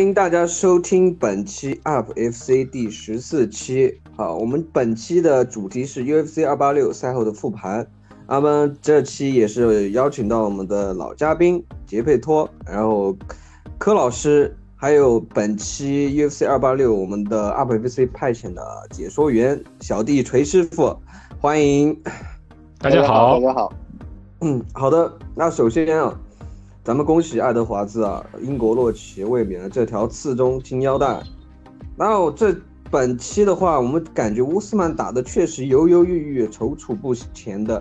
欢迎大家收听本期 UP FC 第十四期。好，我们本期的主题是 UFC 二八六赛后的复盘。那么这期也是邀请到我们的老嘉宾杰佩托，然后柯老师，还有本期 UFC 二八六我们的 UP FC 派遣的解说员小弟锤师傅，欢迎。大家好，大家好。嗯，好的。那首先啊。咱们恭喜爱德华兹啊，英国洛奇卫冕了这条次中金腰带。然后这本期的话，我们感觉乌斯曼打的确实犹犹豫豫、踌躇不前的，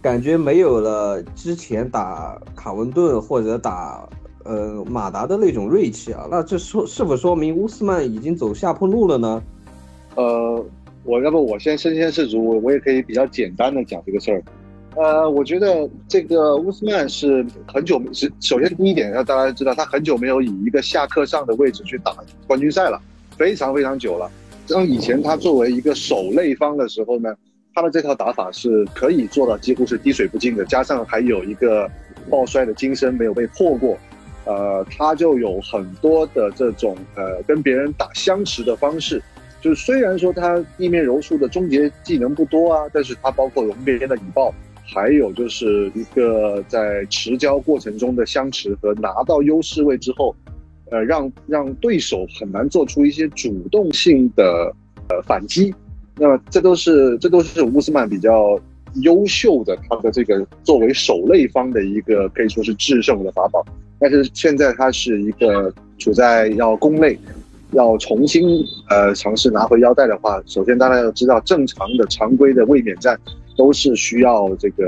感觉没有了之前打卡文顿或者打呃马达的那种锐气啊。那这说是否说明乌斯曼已经走下坡路了呢？呃，我要不我先身先士卒，我也可以比较简单的讲这个事儿。呃，我觉得这个乌斯曼是很久是首先第一点要大家知道，他很久没有以一个下课上的位置去打冠军赛了，非常非常久了。像以前他作为一个守擂方的时候呢，他的这套打法是可以做到几乎是滴水不进的，加上还有一个抱摔的金身没有被破过，呃，他就有很多的这种呃跟别人打相持的方式。就是虽然说他地面柔术的终结技能不多啊，但是他包括容别人的引爆。还有就是一个在持交过程中的相持和拿到优势位之后，呃，让让对手很难做出一些主动性的呃反击。那么这都是这都是乌斯曼比较优秀的他的这个作为守擂方的一个可以说是制胜的法宝。但是现在他是一个处在要攻擂，要重新呃尝试拿回腰带的话，首先大家要知道正常的常规的卫冕战。都是需要这个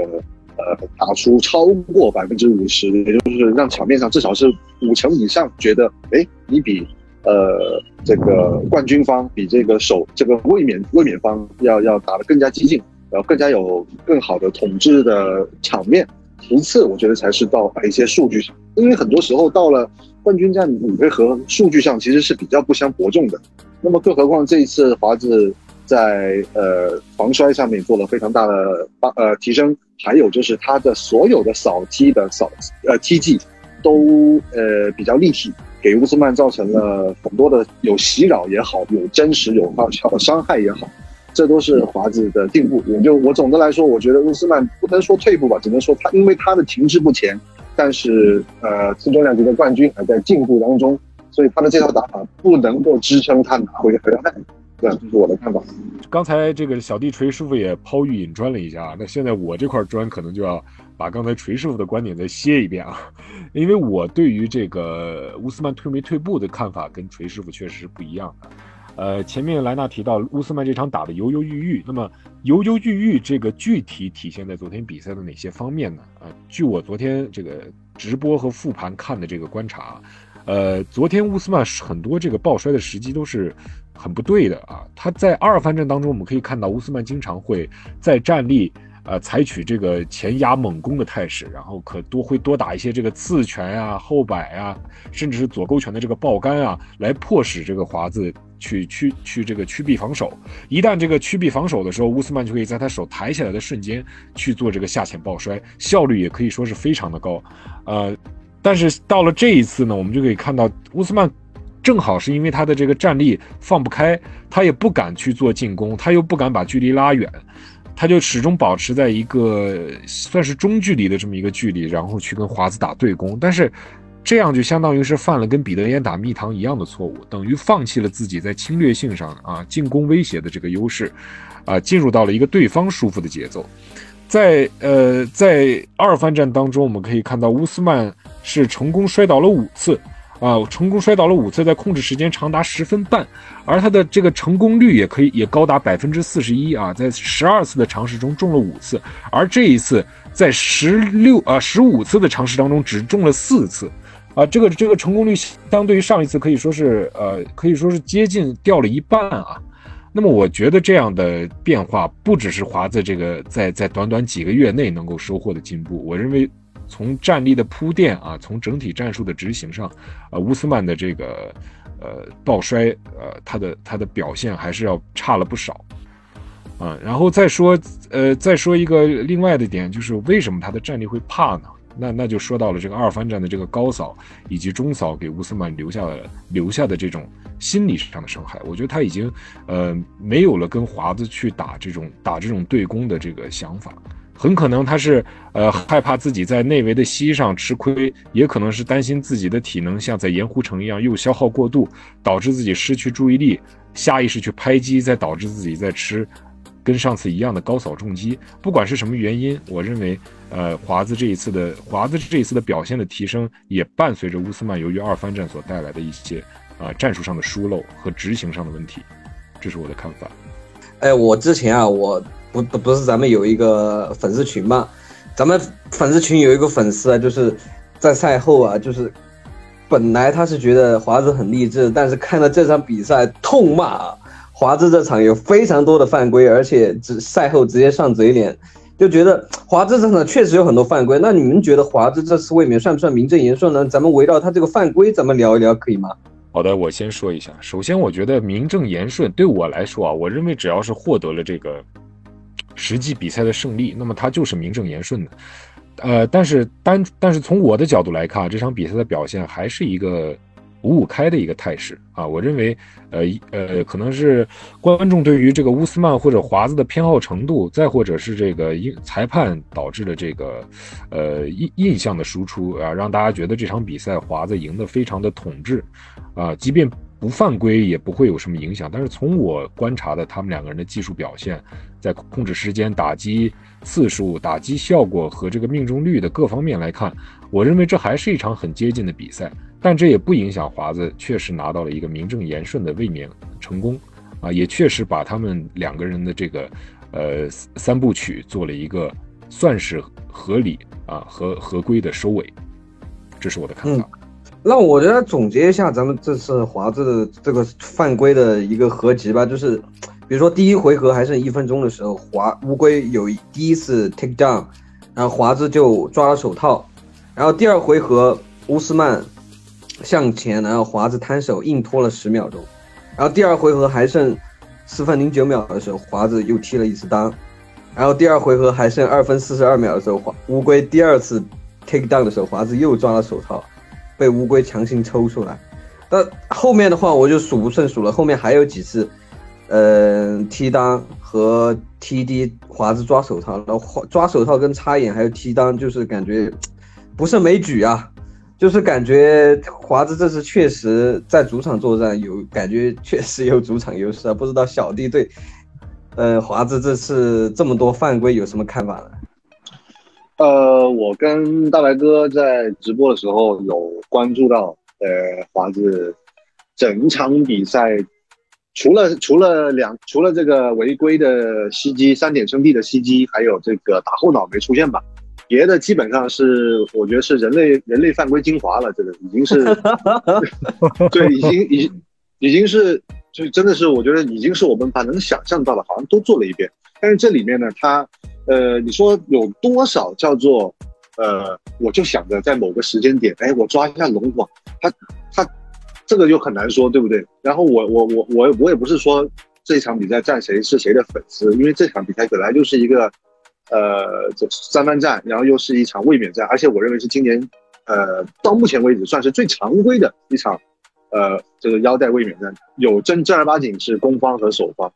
呃打出超过百分之五十，也就是让场面上至少是五成以上觉得，哎，你比呃这个冠军方比这个首这个卫冕卫冕方要要打得更加激进，然后更加有更好的统治的场面。其次，我觉得才是到一些数据上，因为很多时候到了冠军战你会和，数据上其实是比较不相伯仲的。那么更何况这一次华子。在呃防摔上面做了非常大的帮呃提升，还有就是他的所有的扫踢的扫呃踢技都呃比较立体，给乌斯曼造成了很多的有袭扰也好，有真实有方的伤害也好，这都是华子的进步。我就我总的来说，我觉得乌斯曼不能说退步吧，只能说他因为他的停滞不前，但是呃次重量级的冠军还在进步当中，所以他的这套打法不能够支撑他拿回合带。对，这是我的看法。刚才这个小弟锤师傅也抛玉引砖了一下，那现在我这块砖可能就要把刚才锤师傅的观点再歇一遍啊，因为我对于这个乌斯曼退没退步的看法跟锤师傅确实是不一样的。呃，前面莱纳提到乌斯曼这场打的犹犹豫豫，那么犹犹豫豫这个具体体现在昨天比赛的哪些方面呢？啊，据我昨天这个直播和复盘看的这个观察，呃，昨天乌斯曼很多这个抱摔的时机都是。很不对的啊！他在二番战当中，我们可以看到乌斯曼经常会在站立，呃，采取这个前压猛攻的态势，然后可多会多打一些这个刺拳啊、后摆啊，甚至是左勾拳的这个爆杆啊，来迫使这个华子去 去去这个屈臂防守。一旦这个屈臂防守的时候，乌斯曼就可以在他手抬起来的瞬间去做这个下潜抱摔，效率也可以说是非常的高。呃，但是到了这一次呢，我们就可以看到乌斯曼。正好是因为他的这个站立放不开，他也不敢去做进攻，他又不敢把距离拉远，他就始终保持在一个算是中距离的这么一个距离，然后去跟华子打对攻。但是这样就相当于是犯了跟彼得岩打蜜糖一样的错误，等于放弃了自己在侵略性上啊进攻威胁的这个优势，啊进入到了一个对方舒服的节奏。在呃在二番战当中，我们可以看到乌斯曼是成功摔倒了五次。啊，成功摔倒了五次，在控制时间长达十分半，而他的这个成功率也可以也高达百分之四十一啊，在十二次的尝试中中了五次，而这一次在十六啊十五次的尝试当中只中了四次，啊，这个这个成功率相对于上一次可以说是呃可以说是接近掉了一半啊。那么我觉得这样的变化不只是华子这个在在短短几个月内能够收获的进步，我认为。从战力的铺垫啊，从整体战术的执行上，呃，乌斯曼的这个呃抱摔，呃，他的他的表现还是要差了不少，啊，然后再说，呃，再说一个另外的点，就是为什么他的战力会怕呢？那那就说到了这个二番战的这个高扫以及中扫给乌斯曼留下了留下的这种心理上的伤害。我觉得他已经呃没有了跟华子去打这种打这种对攻的这个想法。很可能他是呃害怕自己在内围的膝上吃亏，也可能是担心自己的体能像在盐湖城一样又消耗过度，导致自己失去注意力，下意识去拍击，再导致自己在吃跟上次一样的高扫重击。不管是什么原因，我认为呃华子这一次的华子这一次的表现的提升，也伴随着乌斯曼由于二番战所带来的一些啊战术上的疏漏和执行上的问题。这是我的看法。哎，我之前啊我。不不是咱们有一个粉丝群嘛？咱们粉丝群有一个粉丝啊，就是在赛后啊，就是本来他是觉得华子很励志，但是看到这场比赛痛骂华子这场有非常多的犯规，而且只赛后直接上嘴脸，就觉得华子这场确实有很多犯规。那你们觉得华子这次卫冕算不算名正言顺呢？咱们围绕他这个犯规，咱们聊一聊，可以吗？好的，我先说一下。首先，我觉得名正言顺对我来说啊，我认为只要是获得了这个。实际比赛的胜利，那么他就是名正言顺的，呃，但是单但是从我的角度来看，这场比赛的表现还是一个五五开的一个态势啊。我认为，呃呃，可能是观众对于这个乌斯曼或者华子的偏好程度，再或者是这个因裁判导致的这个呃印印象的输出啊，让大家觉得这场比赛华子赢得非常的统治啊，即便。不犯规也不会有什么影响，但是从我观察的他们两个人的技术表现，在控制时间、打击次数、打击效果和这个命中率的各方面来看，我认为这还是一场很接近的比赛。但这也不影响华子确实拿到了一个名正言顺的卫冕成功，啊，也确实把他们两个人的这个呃三部曲做了一个算是合理啊和合规的收尾。这是我的看法。那我觉得总结一下咱们这次华子的这个犯规的一个合集吧，就是，比如说第一回合还剩一分钟的时候，华乌龟有第一次 take down，然后华子就抓了手套，然后第二回合乌斯曼向前，然后华子摊手硬拖了十秒钟，然后第二回合还剩四分零九秒的时候，华子又踢了一次裆，然后第二回合还剩二分四十二秒的时候，华乌龟第二次 take down 的时候，华子又抓了手套。被乌龟强行抽出来，那后面的话我就数不胜数了。后面还有几次，呃，踢裆和踢低华子抓手套，然后抓手套跟插眼还有踢裆，就是感觉不胜枚举啊。就是感觉华子这次确实在主场作战有感觉，确实有主场优势啊。不知道小弟对，呃，华子这次这么多犯规有什么看法呢？呃，我跟大白哥在直播的时候有关注到，呃，华子整场比赛除了除了两除了这个违规的袭击三点胜地的袭击，还有这个打后脑没出现吧，别的基本上是我觉得是人类人类犯规精华了，这个已经是，对，已经已已经是就真的是我觉得已经是我们把能想象到的，好像都做了一遍，但是这里面呢，它。呃，你说有多少叫做，呃，我就想着在某个时间点，哎，我抓一下龙网，他他这个就很难说，对不对？然后我我我我我也不是说这场比赛站谁是谁的粉丝，因为这场比赛本来就是一个，呃，这三番战，然后又是一场卫冕战，而且我认为是今年，呃，到目前为止算是最常规的一场，呃，这个腰带卫冕战，有正正儿八经是攻方和守方。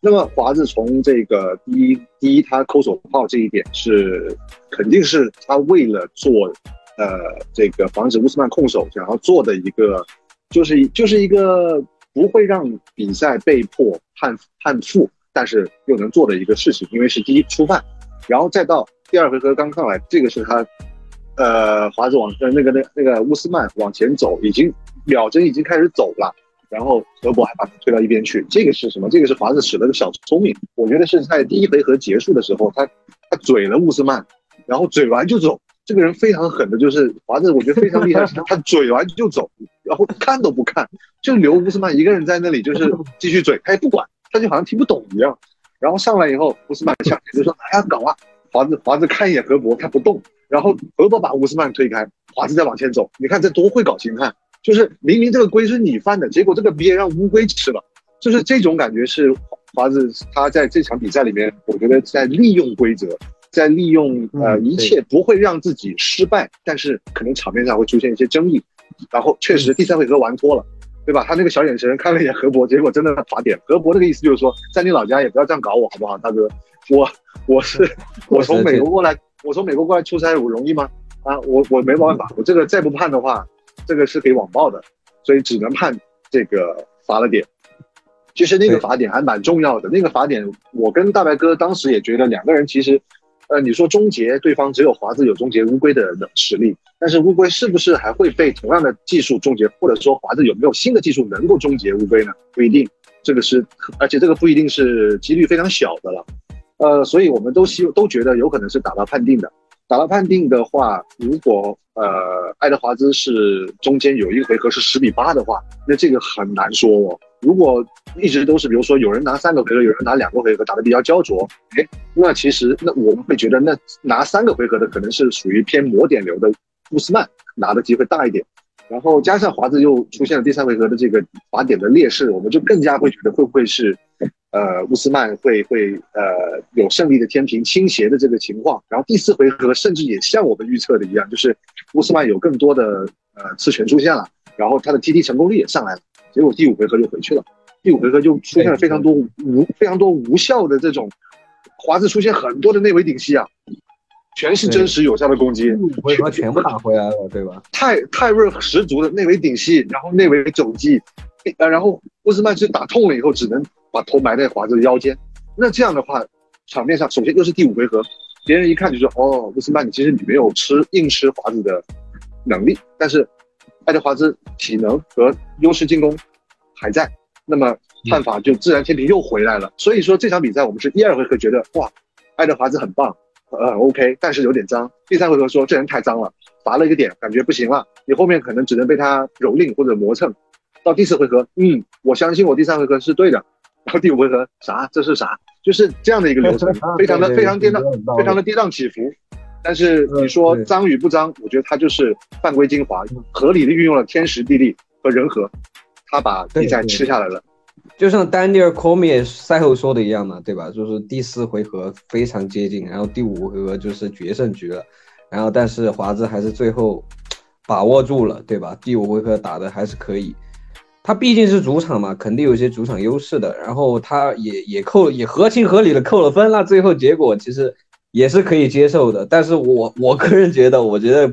那么华子从这个第一第一他抠手炮这一点是肯定是他为了做，呃，这个防止乌斯曼控手想要做的一个，就是就是一个不会让比赛被迫判判负，但是又能做的一个事情，因为是第一初犯，然后再到第二回合刚上来，这个是他，呃，华子往那个那那个乌斯曼往前走，已经秒针已经开始走了。然后德国还把他推到一边去，这个是什么？这个是华子使了个小聪明，我觉得是在第一回合结束的时候，他他嘴了乌斯曼，然后嘴完就走。这个人非常狠的，就是华子，我觉得非常厉害，他嘴完就走，然后看都不看，就留乌斯曼一个人在那里，就是继续嘴，他也不管，他就好像听不懂一样。然后上来以后，乌斯曼向前就说：“哎呀，搞啊！”华子华子看一眼何博，他不动，然后何博把乌斯曼推开，华子再往前走，你看这多会搞心态。就是明明这个龟是你犯的，结果这个鳖让乌龟吃了，就是这种感觉是华子他在这场比赛里面，我觉得在利用规则，在利用呃嗯一切不会让自己失败，但是可能场面上会出现一些争议。然后确实第三回合玩脱了，对吧？他那个小眼神看了一眼何博，结果真的罚点。何博那个意思就是说，在你老家也不要这样搞我，好不好，大哥？我我是我从美国过来，我从美国过来出差，我容易吗？啊，我我没办法，我这个再不判的话，这个是可以网暴的，所以只能判这个罚了点。其实那个对罚点还蛮重要的，那个罚点我跟大白哥当时也觉得两个人其实，呃，你说终结对方只有华子有终结乌龟的实力，但是乌龟是不是还会被同样的技术终结，或者说华子有没有新的技术能够终结乌龟呢？不一定，这个是，而且这个不一定是几率非常小的了。呃，所以我们都希都觉得有可能是打到判定的。打到判定的话，如果呃爱德华兹是中间有一个回合是十比八的话，那这个很难说哦。如果一直都是比如说有人拿三个回合，有人拿两个回合，打得比较焦灼，哎，那其实那我们会觉得那拿三个回合的可能是属于偏磨点流的乌斯曼拿的机会大一点。然后加上华子又出现了第三回合的这个罚点的劣势，我们就更加会觉得会不会是，呃，乌斯曼会会呃有胜利的天平倾斜的这个情况。然后第四回合甚至也像我们预测的一样，就是乌斯曼有更多的呃次拳出现了，然后他的 TT 成功率也上来了，结果第五回合就回去了，第五回合就出现了非常多无非常多无效的这种，华子出现很多的内围顶膝啊，全是真实有效的攻击，回合全部打回来了，对吧？泰泰瑞十足的内围顶膝，然后内围肘击，呃，然后乌斯曼是打痛了以后，只能把头埋在华子的腰间。那这样的话，场面上首先又是第五回合，别人一看就说，哦，乌斯曼你其实你没有吃硬吃华子的能力，但是爱德华兹体能和优势进攻还在，那么判法就自然天平又回来了。所以说这场比赛我们是一二回合觉得哇，爱德华兹很棒。呃，OK，但是有点脏。第三回合说这人太脏了，罚了一个点，感觉不行了，你后面可能只能被他蹂躏或者磨蹭。到第四回合，嗯，我相信我第三回合是对的。然后第五回合啥？这是啥？就是这样的一个流程，非常的非常跌宕，非常的跌宕起伏。但是你说脏与不脏，我觉得他就是犯规精华，合理的运用了天时地利和人和，他把比赛吃下来了。就像丹尼尔·科米赛后说的一样嘛，对吧？就是第四回合非常接近，然后第五回合就是决胜局了，然后但是华子还是最后把握住了，对吧？第五回合打的还是可以，他毕竟是主场嘛，肯定有些主场优势的，然后他也也扣也合情合理的扣了分，那最后结果其实也是可以接受的。但是我我个人觉得，我觉得。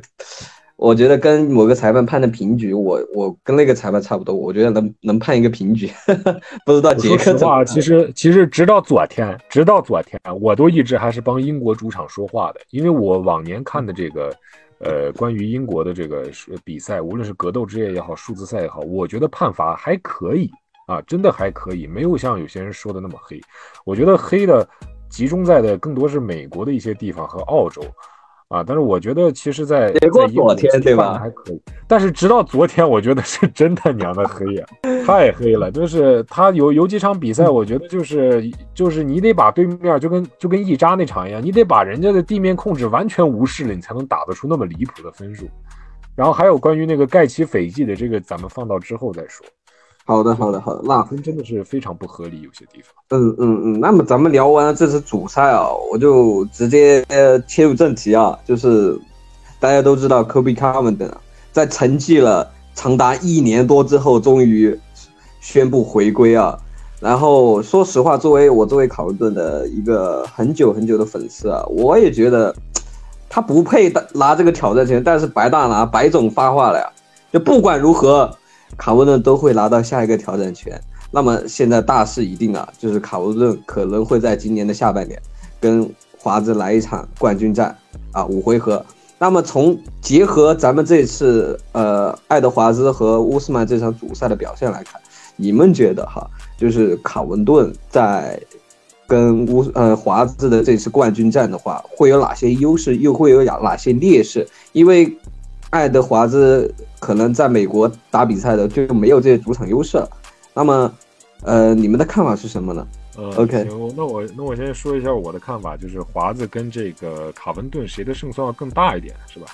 我觉得跟某个裁判判的平局，我我跟那个裁判差不多，我觉得能能判一个平局，不知道杰克怎么话，其实其实直到昨天，直到昨天，我都一直还是帮英国主场说话的，因为我往年看的这个，呃，关于英国的这个比赛，无论是格斗之夜也好，数字赛也好，我觉得判罚还可以啊，真的还可以，没有像有些人说的那么黑。我觉得黑的集中在的更多是美国的一些地方和澳洲。啊，但是我觉得其实在，昨天对吧还可以，但是直到昨天，我觉得是真他娘的黑呀，太黑了。就是他有有几场比赛，我觉得就是就是你得把对面就跟就跟一扎那场一样，你得把人家的地面控制完全无视了，你才能打得出那么离谱的分数。然后还有关于那个盖奇斐济的这个，咱们放到之后再说。好的，好的，好的，那分真的是非常不合理，有些地方。嗯嗯嗯，那么咱们聊完了这次主赛啊，我就直接切入正题啊，就是大家都知道科比卡文登在沉寂了长达一年多之后，终于宣布回归啊。然后说实话，作为我作为考文顿的一个很久很久的粉丝啊，我也觉得他不配拿这个挑战权，但是白大拿白总发话了呀，就不管如何。卡文顿都会拿到下一个挑战权。那么现在大势已定了，就是卡文顿可能会在今年的下半年跟华子来一场冠军战啊，五回合。那么从结合咱们这次呃爱德华兹和乌斯曼这场主赛的表现来看，你们觉得哈，就是卡文顿在跟乌呃华子的这次冠军战的话，会有哪些优势，又会有哪哪些劣势？因为爱德华兹可能在美国打比赛的就没有这些主场优势了。那么，呃，你们的看法是什么呢？呃 OK 行，那我那我先说一下我的看法，就是华子跟这个卡文顿谁的胜算要更大一点，是吧？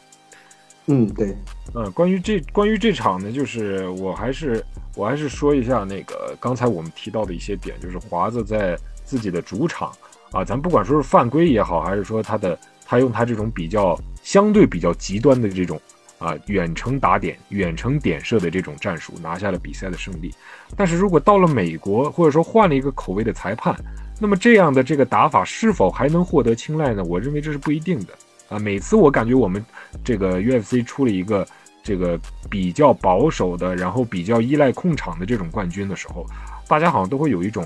嗯，对，嗯，关于这关于这场呢，就是我还是我还是说一下那个刚才我们提到的一些点，就是华子在自己的主场啊，咱不管说是犯规也好，还是说他的他用他这种比较相对比较极端的这种啊远程打点、远程点射的这种战术，拿下了比赛的胜利。但是如果到了美国，或者说换了一个口味的裁判，那么这样的这个打法是否还能获得青睐呢？我认为这是不一定的啊。每次我感觉我们这个 UFC 出了一个这个比较保守的，然后比较依赖控场的这种冠军的时候，大家好像都会有一种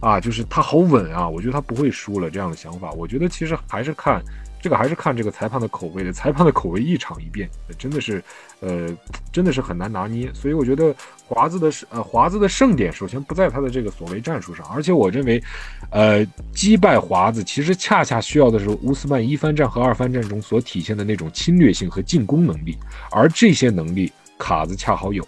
啊，就是他好稳啊，我觉得他不会输了这样的想法。我觉得其实还是看。这个还是看这个裁判的口味的，裁判的口味一场一变，真的是，呃，真的是很难拿捏。所以我觉得华子的胜呃华子的胜点，首先不在他的这个所谓战术上，而且我认为，呃，击败华子其实恰恰需要的是乌斯曼一番战和二番战中所体现的那种侵略性和进攻能力，而这些能力卡子恰好有。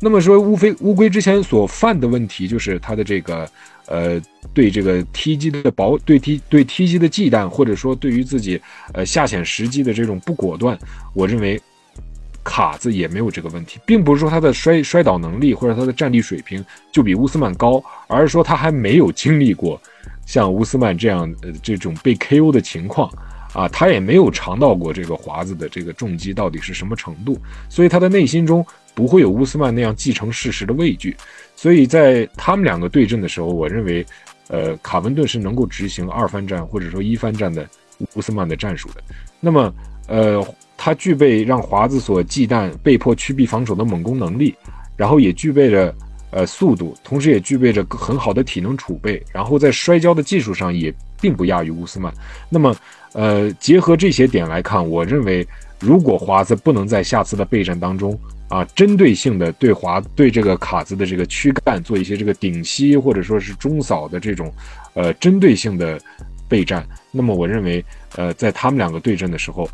那么说乌飞乌龟之前所犯的问题，就是他的这个。呃，对这个踢击的保，对踢对踢击的忌惮，或者说对于自己呃下潜时机的这种不果断，我认为卡子也没有这个问题，并不是说他的摔摔倒能力或者他的战力水平就比乌斯曼高，而是说他还没有经历过像乌斯曼这样呃这种被 KO 的情况啊，他也没有尝到过这个华子的这个重击到底是什么程度，所以他的内心中不会有乌斯曼那样继承事实的畏惧。所以在他们两个对阵的时候，我认为，呃，卡文顿是能够执行二番战或者说一番战的乌斯曼的战术的。那么，呃，他具备让华子所忌惮、被迫屈臂防守的猛攻能力，然后也具备着呃速度，同时也具备着很好的体能储备，然后在摔跤的技术上也并不亚于乌斯曼。那么，呃，结合这些点来看，我认为，如果华子不能在下次的备战当中，啊，针对性的对华对这个卡子的这个躯干做一些这个顶膝或者说是中扫的这种，呃，针对性的备战。那么我认为，呃，在他们两个对阵的时候，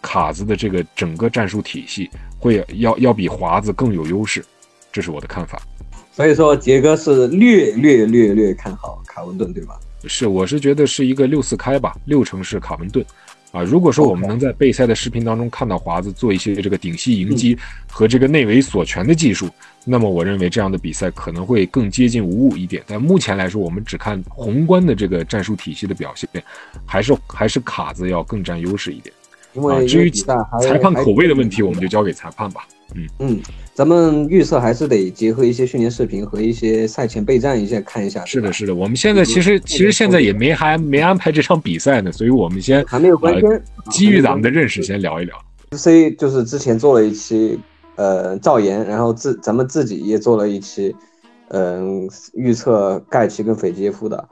卡子的这个整个战术体系会要要比华子更有优势，这是我的看法。所以说，杰哥是略略略略看好卡文顿，对吧？是，我是觉得是一个六四开吧，六成是卡文顿。啊，如果说我们能在备赛的视频当中看到华子做一些这个顶膝迎击和这个内围锁拳的技术，那么我认为这样的比赛可能会更接近五五一点。但目前来说，我们只看宏观的这个战术体系的表现，还是还是卡子要更占优势一点。啊，至于裁判口味的问题，我们就交给裁判吧。嗯嗯，咱们预测还是得结合一些训练视频和一些赛前备战一下看一下。是的，是的，我们现在其实其实现在也没还没安排这场比赛呢，所以我们先还没有官宣，基于咱们的认识先聊一聊。C 就是之前做了一期呃赵岩，然后自咱们自己也做了一期嗯预测盖奇跟斐吉耶夫的，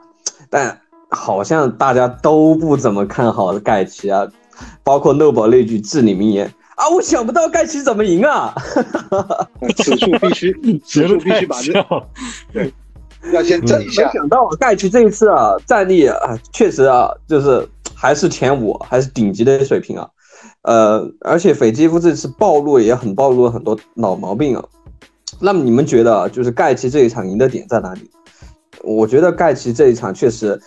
但好像大家都不怎么看好盖奇啊，包括诺宝那句至理名言。啊！我想不到盖奇怎么赢啊！此处必须，此处必须把这 对，要先整一下。没想到盖奇这一次啊，战力啊，确实啊，就是还是前五，还是顶级的水平啊。呃，而且斐基夫这次暴露也很暴露了很多老毛病啊。那么你们觉得，就是盖奇这一场赢的点在哪里？我觉得盖奇这一场确实，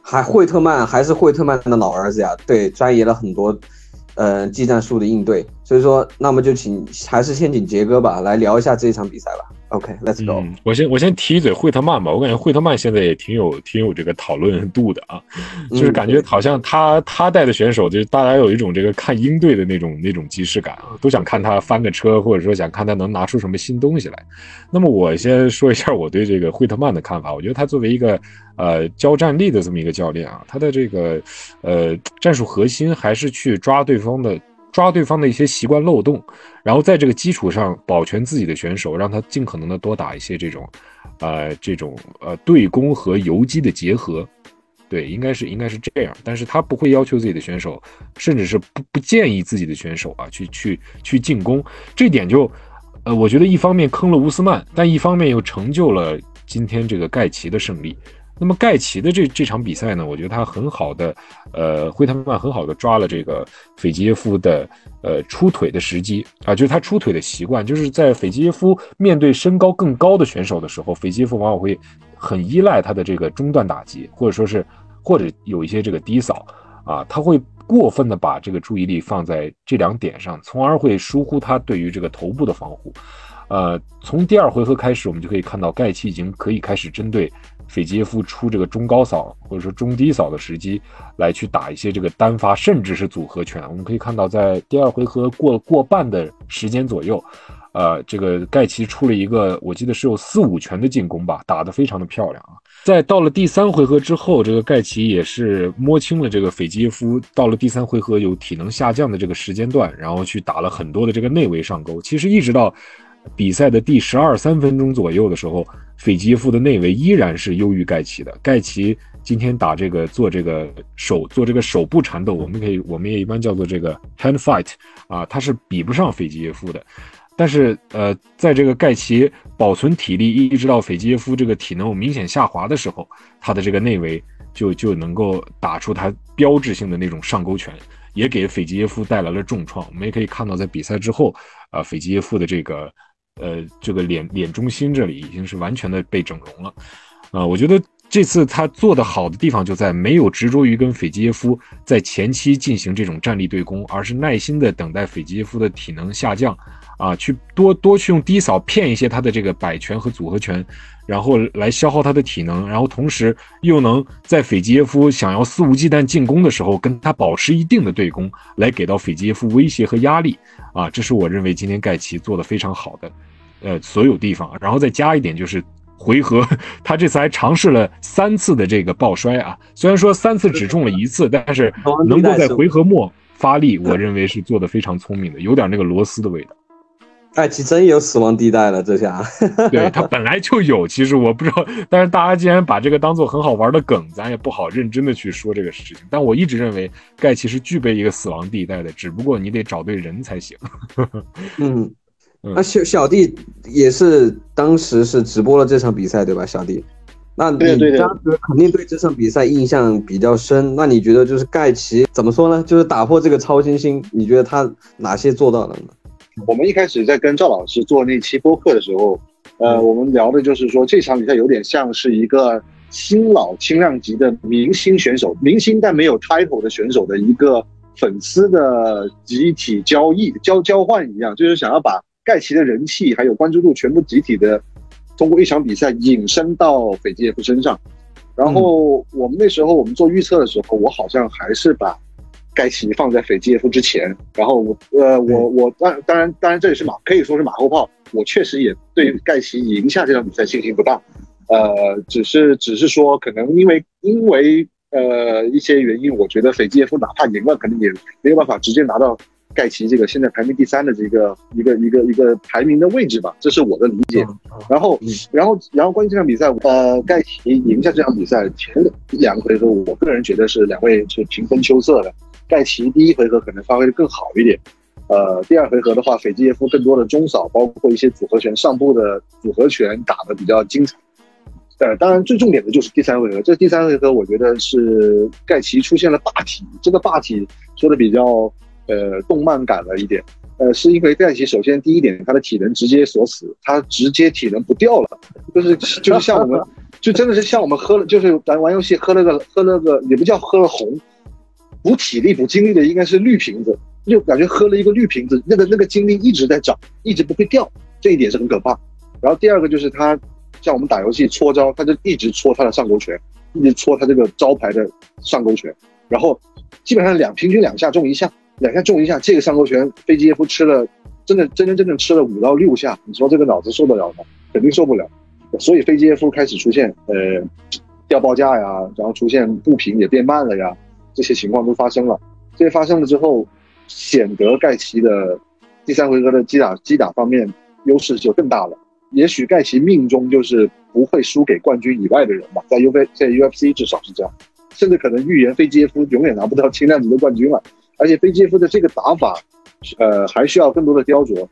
还惠特曼还是惠特曼的老儿子呀，对，钻研了很多。呃，技战术的应对，所以说，那么就请还是先请杰哥吧，来聊一下这一场比赛吧。OK，Let's go。我先我先提一嘴惠特曼吧，我感觉惠特曼现在也挺有 挺有这个讨论度的啊，就是感觉好像他他带的选手，就是大家有一种这个看鹰队的那种那种即视感啊，都想看他翻个车，或者说想看他能拿出什么新东西来。那么我先说一下我对这个惠特曼的看法，我觉得他作为一个呃交战力的这么一个教练啊，他的这个呃战术核心还是去抓对方的。抓对方的一些习惯漏洞，然后在这个基础上保全自己的选手，让他尽可能的多打一些这种，呃，这种呃对攻和游击的结合，对，应该是应该是这样。但是他不会要求自己的选手，甚至是不不建议自己的选手啊去去去进攻。这点就，呃，我觉得一方面坑了乌斯曼，但一方面又成就了今天这个盖奇的胜利。那么盖奇的这这场比赛呢，我觉得他很好的，呃，惠特曼很好的抓了这个斐吉耶夫的呃出腿的时机啊，就是他出腿的习惯，就是在斐吉耶夫面对身高更高的选手的时候，斐吉耶夫往往会很依赖他的这个中段打击，或者说是或者有一些这个低扫啊，他会过分的把这个注意力放在这两点上，从而会疏忽他对于这个头部的防护。呃，从第二回合开始，我们就可以看到盖奇已经可以开始针对斐济耶夫出这个中高扫或者说中低扫的时机来去打一些这个单发甚至是组合拳。我们可以看到，在第二回合过过半的时间左右，呃，这个盖奇出了一个我记得是有四五拳的进攻吧，打得非常的漂亮啊。在到了第三回合之后，这个盖奇也是摸清了这个斐济耶夫到了第三回合有体能下降的这个时间段，然后去打了很多的这个内围上钩。其实一直到。比赛的第十二三分钟左右的时候，斐济耶夫的内围依然是优于盖奇的。盖奇今天打这个做这个手做这个手部缠斗，我们可以我们也一般叫做这个 hand fight 啊，他是比不上斐济耶夫的。但是呃，在这个盖奇保存体力一直到斐济耶夫这个体能明显下滑的时候，他的这个内围就就能够打出他标志性的那种上勾拳，也给斐济耶夫带来了重创。我们也可以看到，在比赛之后啊，斐济耶夫的这个。呃，这个脸脸中心这里已经是完全的被整容了，啊，我觉得这次他做的好的地方就在没有执着于跟斐济耶夫在前期进行这种站立对攻，而是耐心的等待斐济耶夫的体能下降，啊，去多多去用低扫骗一些他的这个摆拳和组合拳，然后来消耗他的体能，然后同时又能在斐济耶夫想要肆无忌惮进攻的时候跟他保持一定的对攻，来给到斐济耶夫威胁和压力，啊，这是我认为今天盖奇做的非常好的。呃，所有地方，然后再加一点，就是回合，他这次还尝试了三次的这个抱摔啊。虽然说三次只中了一次，但是能够在回合末发力，我认为是做的非常聪明的，有点那个螺丝的味道。艾奇真有死亡地带了，这下。对他本来就有，其实我不知道，但是大家既然把这个当做很好玩的梗，咱也不好认真的去说这个事情。但我一直认为盖奇是具备一个死亡地带的，只不过你得找对人才行。嗯。那小小弟也是当时是直播了这场比赛，对吧？小弟，那你当时肯定对这场比赛印象比较深。那你觉得就是盖奇怎么说呢？就是打破这个超新星，你觉得他哪些做到了呢？我们一开始在跟赵老师做那期播客的时候，呃，我们聊的就是说这场比赛有点像是一个新老轻量级的明星选手，明星但没有 title 的选手的一个粉丝的集体交易交交换一样，就是想要把。盖奇的人气还有关注度全部集体的通过一场比赛引申到斐济耶夫身上，然后我们那时候我们做预测的时候，我好像还是把盖奇放在斐济耶夫之前，然后我呃我我当当然当然这也是马可以说是马后炮，我确实也对盖奇赢下这场比赛信心不大，呃只是只是说可能因为因为呃一些原因，我觉得斐济耶夫哪怕赢了，可能也没有办法直接拿到。盖奇这个现在排名第三的这个一个一个一个排名的位置吧，这是我的理解。然后，然后，然后关于这场比赛，呃，盖奇赢下这场比赛前两个回合，我个人觉得是两位是平分秋色的。盖奇第一回合可能发挥的更好一点，呃，第二回合的话，斐济耶夫更多的中扫，包括一些组合拳上部的组合拳打的比较精彩。呃，当然最重点的就是第三回合，这第三回合我觉得是盖奇出现了霸体，这个霸体说的比较。呃，动漫感了一点，呃，是因为盖奇首先第一点，他的体能直接锁死，他直接体能不掉了，就是就是像我们，就真的是像我们喝了，就是咱玩游戏喝了个喝了个，也不叫喝了红，补体力补精力的应该是绿瓶子，就感觉喝了一个绿瓶子，那个那个精力一直在涨，一直不会掉，这一点是很可怕。然后第二个就是他像我们打游戏搓招，他就一直搓他的上勾拳，一直搓他这个招牌的上勾拳，然后基本上两平均两下中一下。两下中一下，这个上勾拳，飞机耶夫吃了，真的真真正正吃了五到六下，你说这个脑子受得了吗？肯定受不了。所以飞机耶夫开始出现，呃，掉报价呀，然后出现步频也变慢了呀，这些情况都发生了。这些发生了之后，显得盖奇的第三回合的击打击打方面优势就更大了。也许盖奇命中就是不会输给冠军以外的人吧，在 U V 在 U F C 至少是这样，甚至可能预言飞机耶夫永远拿不到轻量级的冠军了。而且飞机夫的这个打法，呃，还需要更多的雕琢。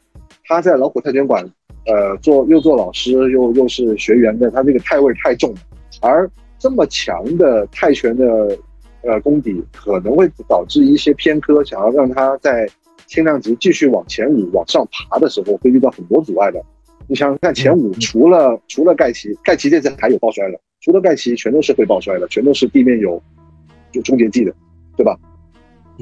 他在老虎泰拳馆，呃，做又做老师又又是学员的，他这个泰味太重了。而这么强的泰拳的呃功底，可能会导致一些偏科。想要让他在轻量级继续往前五往上爬的时候，会遇到很多阻碍的。你想想看，前五除了除了盖奇，盖奇这次还有爆摔了，除了盖奇，全都是会爆摔的，全都是地面有就终结技的，对吧？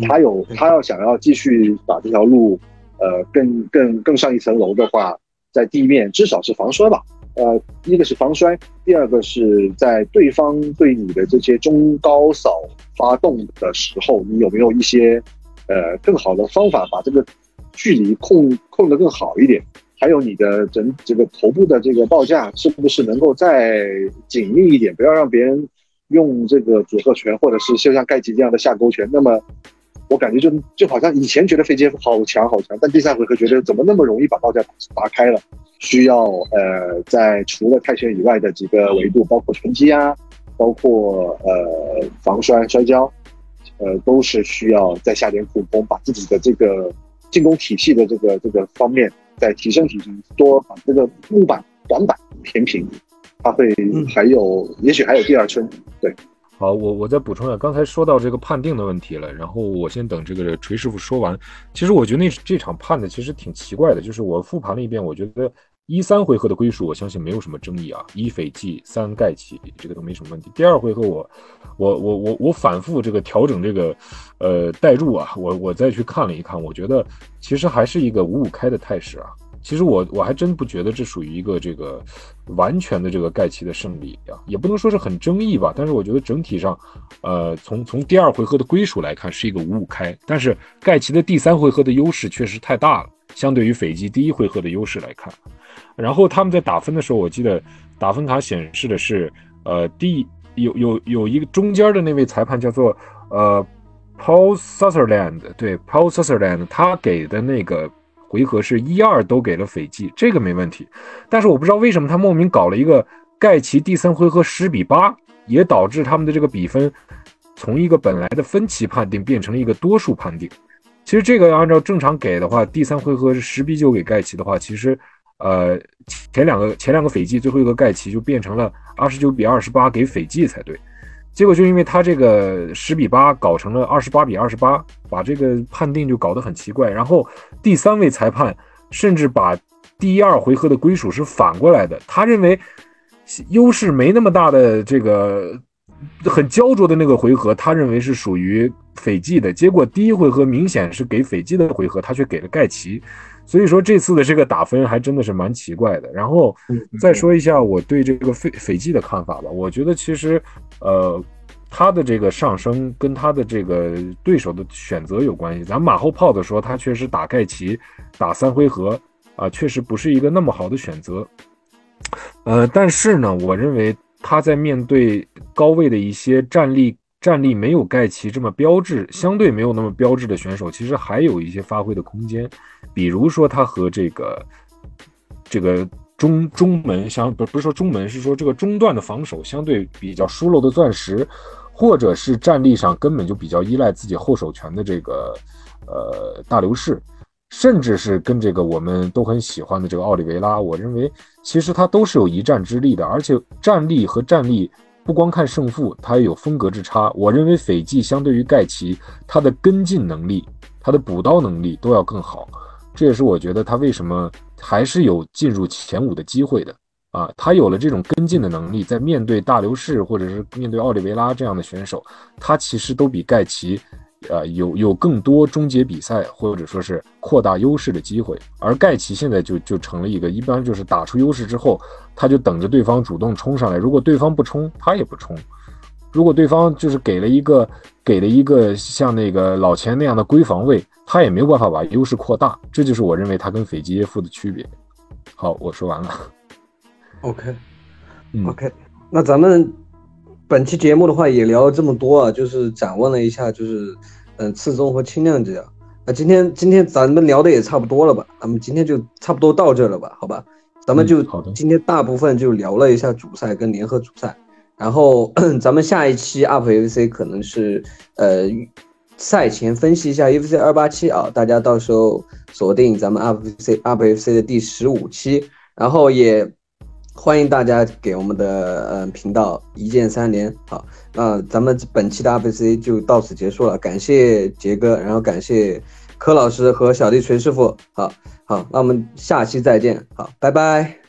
他有他要想要继续把这条路，呃，更更更上一层楼的话，在地面至少是防摔吧。呃，一个是防摔，第二个是在对方对你的这些中高扫发动的时候，你有没有一些呃更好的方法把这个距离控控得更好一点？还有你的整这个头部的这个报价是不是能够再紧密一点？不要让别人用这个组合拳，或者是就像盖奇这样的下勾拳。那么我感觉就就好像以前觉得飞机好强好强，但第三回合觉得怎么那么容易把报价拔开了？需要呃，在除了泰拳以外的几个维度，包括拳击啊，包括呃防摔摔跤，呃，都是需要再下点苦功，把自己的这个进攻体系的这个这个方面再提升提升，多把这个木板短板填平，它会还有，也许还有第二春，对。好，我我再补充一下，刚才说到这个判定的问题了，然后我先等这个锤师傅说完。其实我觉得那这场判的其实挺奇怪的，就是我复盘了一遍，我觉得一三回合的归属，我相信没有什么争议啊，一斐济，三盖奇，这个都没什么问题。第二回合我我我我我反复这个调整这个呃代入啊，我我再去看了一看，我觉得其实还是一个五五开的态势啊。其实我我还真不觉得这属于一个这个完全的这个盖奇的胜利啊，也不能说是很争议吧。但是我觉得整体上，呃，从从第二回合的归属来看是一个五五开，但是盖奇的第三回合的优势确实太大了，相对于斐济第一回合的优势来看。然后他们在打分的时候，我记得打分卡显示的是，呃，第有有有一个中间的那位裁判叫做呃 Paul Sutherland，对 Paul Sutherland，他给的那个。回合是一二都给了斐济，这个没问题。但是我不知道为什么他莫名搞了一个盖奇第三回合十比八，也导致他们的这个比分从一个本来的分歧判定变成了一个多数判定。其实这个要按照正常给的话，第三回合是十比九给盖奇的话，其实呃前两个前两个斐济最后一个盖奇就变成了二十九比二十八给斐济才对。结果就因为他这个十比八搞成了二十八比二十八，把这个判定就搞得很奇怪。然后第三位裁判甚至把第一二回合的归属是反过来的，他认为优势没那么大的这个很焦灼的那个回合，他认为是属于斐济的。结果第一回合明显是给斐济的回合，他却给了盖奇。所以说这次的这个打分还真的是蛮奇怪的。然后再说一下我对这个斐斐济的看法吧。我觉得其实，呃，他的这个上升跟他的这个对手的选择有关系。咱马后炮的说，他确实打盖奇打三回合啊，确实不是一个那么好的选择。呃，但是呢，我认为他在面对高位的一些战力。战力没有盖奇这么标志，相对没有那么标志的选手，其实还有一些发挥的空间。比如说他和这个这个中中门相不不是说中门，是说这个中段的防守相对比较疏漏的钻石，或者是战力上根本就比较依赖自己后手拳的这个呃大流士，甚至是跟这个我们都很喜欢的这个奥利维拉，我认为其实他都是有一战之力的，而且战力和战力。不光看胜负，它也有风格之差。我认为斐济相对于盖奇，他的跟进能力、他的补刀能力都要更好。这也是我觉得他为什么还是有进入前五的机会的啊！他有了这种跟进的能力，在面对大流士或者是面对奥利维拉这样的选手，他其实都比盖奇。呃，有有更多终结比赛或者说是扩大优势的机会，而盖奇现在就就成了一个，一般就是打出优势之后，他就等着对方主动冲上来，如果对方不冲，他也不冲；如果对方就是给了一个给了一个像那个老钱那样的闺防位，他也没有办法把优势扩大。这就是我认为他跟斐济耶夫的区别。好，我说完了。OK，OK，那咱们。本期节目的话也聊了这么多啊，就是展望了一下，就是嗯次中和轻量级啊。那今天今天咱们聊的也差不多了吧？咱们今天就差不多到这了吧？好吧，咱们就今天大部分就聊了一下主赛跟联合主赛，然后 咱们下一期 UP FC 可能是呃赛前分析一下 UFC 二八七啊，大家到时候锁定咱们 UP FC UP FC 的第十五期，然后也。欢迎大家给我们的嗯频道一键三连，好，那咱们本期的 r c 就到此结束了，感谢杰哥，然后感谢柯老师和小弟锤师傅，好好，那我们下期再见，好，拜拜。